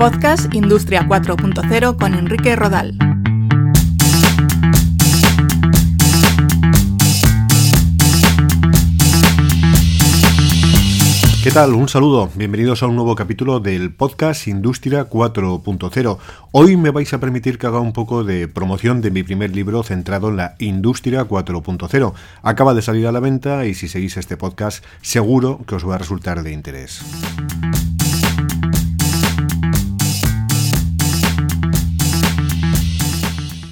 Podcast Industria 4.0 con Enrique Rodal. ¿Qué tal? Un saludo. Bienvenidos a un nuevo capítulo del podcast Industria 4.0. Hoy me vais a permitir que haga un poco de promoción de mi primer libro centrado en la Industria 4.0. Acaba de salir a la venta y si seguís este podcast seguro que os va a resultar de interés.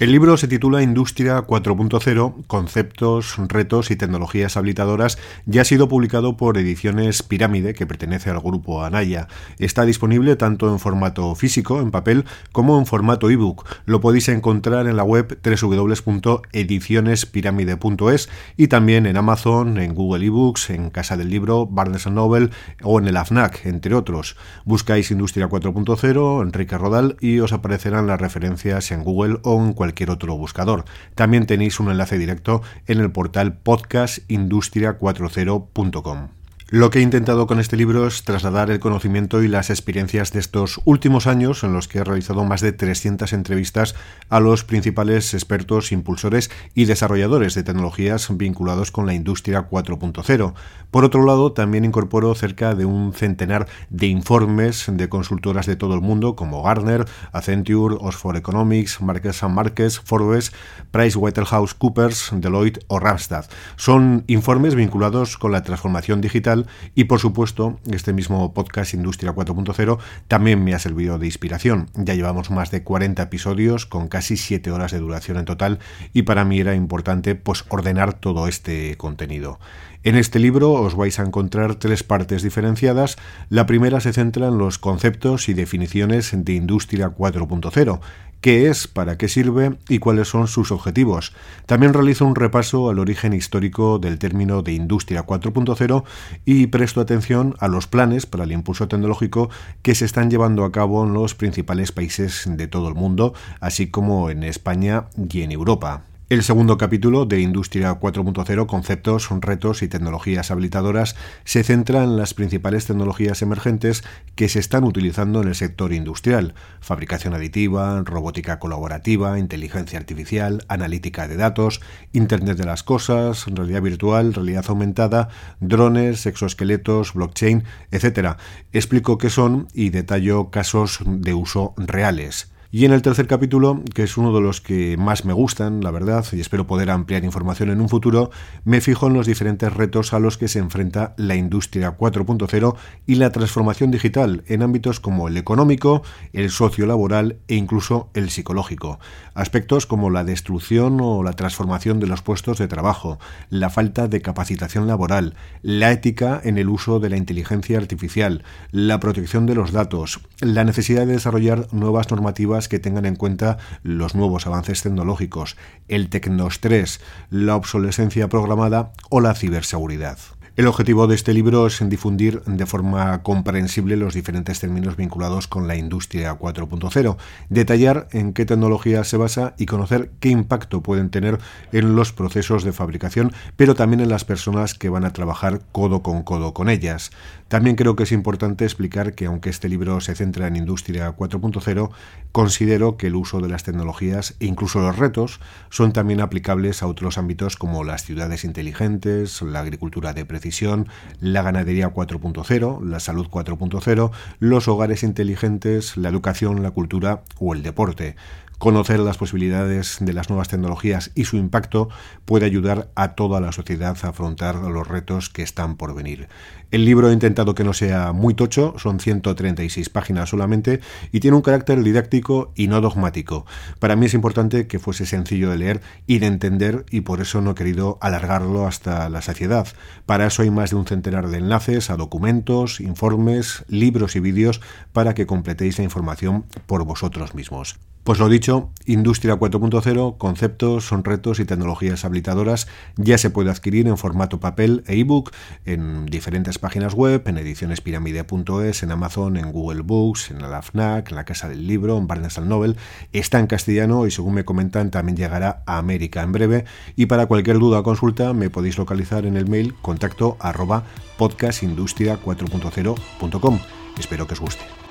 El libro se titula Industria 4.0, Conceptos, Retos y Tecnologías Habilitadoras y ha sido publicado por Ediciones Pirámide, que pertenece al grupo Anaya. Está disponible tanto en formato físico, en papel, como en formato ebook. Lo podéis encontrar en la web www.edicionespiramide.es y también en Amazon, en Google eBooks, en Casa del Libro, Barnes Noble o en el AFNAC, entre otros. Buscáis Industria 4.0, Enrique Rodal y os aparecerán las referencias en Google o en cualquier cualquier otro buscador. También tenéis un enlace directo en el portal podcastindustria40.com. Lo que he intentado con este libro es trasladar el conocimiento y las experiencias de estos últimos años en los que he realizado más de 300 entrevistas a los principales expertos, impulsores y desarrolladores de tecnologías vinculados con la industria 4.0. Por otro lado, también incorporo cerca de un centenar de informes de consultoras de todo el mundo como Gartner, Accenture, Oxford Economics, Marques Marques, Forbes, PricewaterhouseCoopers, Deloitte o Randstad. Son informes vinculados con la transformación digital y por supuesto este mismo podcast Industria 4.0 también me ha servido de inspiración. Ya llevamos más de 40 episodios con casi 7 horas de duración en total y para mí era importante pues ordenar todo este contenido. En este libro os vais a encontrar tres partes diferenciadas. La primera se centra en los conceptos y definiciones de Industria 4.0, qué es, para qué sirve y cuáles son sus objetivos. También realizo un repaso al origen histórico del término de Industria 4.0 y presto atención a los planes para el impulso tecnológico que se están llevando a cabo en los principales países de todo el mundo, así como en España y en Europa. El segundo capítulo de Industria 4.0, conceptos, retos y tecnologías habilitadoras, se centra en las principales tecnologías emergentes que se están utilizando en el sector industrial, fabricación aditiva, robótica colaborativa, inteligencia artificial, analítica de datos, Internet de las Cosas, realidad virtual, realidad aumentada, drones, exoesqueletos, blockchain, etc. Explico qué son y detallo casos de uso reales. Y en el tercer capítulo, que es uno de los que más me gustan, la verdad, y espero poder ampliar información en un futuro, me fijo en los diferentes retos a los que se enfrenta la industria 4.0 y la transformación digital en ámbitos como el económico, el sociolaboral e incluso el psicológico. Aspectos como la destrucción o la transformación de los puestos de trabajo, la falta de capacitación laboral, la ética en el uso de la inteligencia artificial, la protección de los datos, la necesidad de desarrollar nuevas normativas que tengan en cuenta los nuevos avances tecnológicos, el tecnostrés, la obsolescencia programada o la ciberseguridad. El objetivo de este libro es difundir de forma comprensible los diferentes términos vinculados con la industria 4.0, detallar en qué tecnología se basa y conocer qué impacto pueden tener en los procesos de fabricación, pero también en las personas que van a trabajar codo con codo con ellas. También creo que es importante explicar que aunque este libro se centra en industria 4.0, considero que el uso de las tecnologías e incluso los retos son también aplicables a otros ámbitos como las ciudades inteligentes, la agricultura de la ganadería 4.0, la salud 4.0, los hogares inteligentes, la educación, la cultura o el deporte. Conocer las posibilidades de las nuevas tecnologías y su impacto puede ayudar a toda la sociedad a afrontar los retos que están por venir. El libro he intentado que no sea muy tocho, son 136 páginas solamente y tiene un carácter didáctico y no dogmático. Para mí es importante que fuese sencillo de leer y de entender y por eso no he querido alargarlo hasta la saciedad. Para eso hay más de un centenar de enlaces a documentos, informes, libros y vídeos para que completéis la información por vosotros mismos. Pues lo dicho, Industria 4.0, conceptos, son retos y tecnologías habilitadoras ya se puede adquirir en formato papel e ebook en diferentes páginas web, en edicionespiramide.es, en Amazon, en Google Books, en la FNAC, en la Casa del Libro, en Barnes Noble. Está en castellano y según me comentan también llegará a América en breve. Y para cualquier duda o consulta me podéis localizar en el mail contacto arroba podcastindustria4.0.com. Espero que os guste.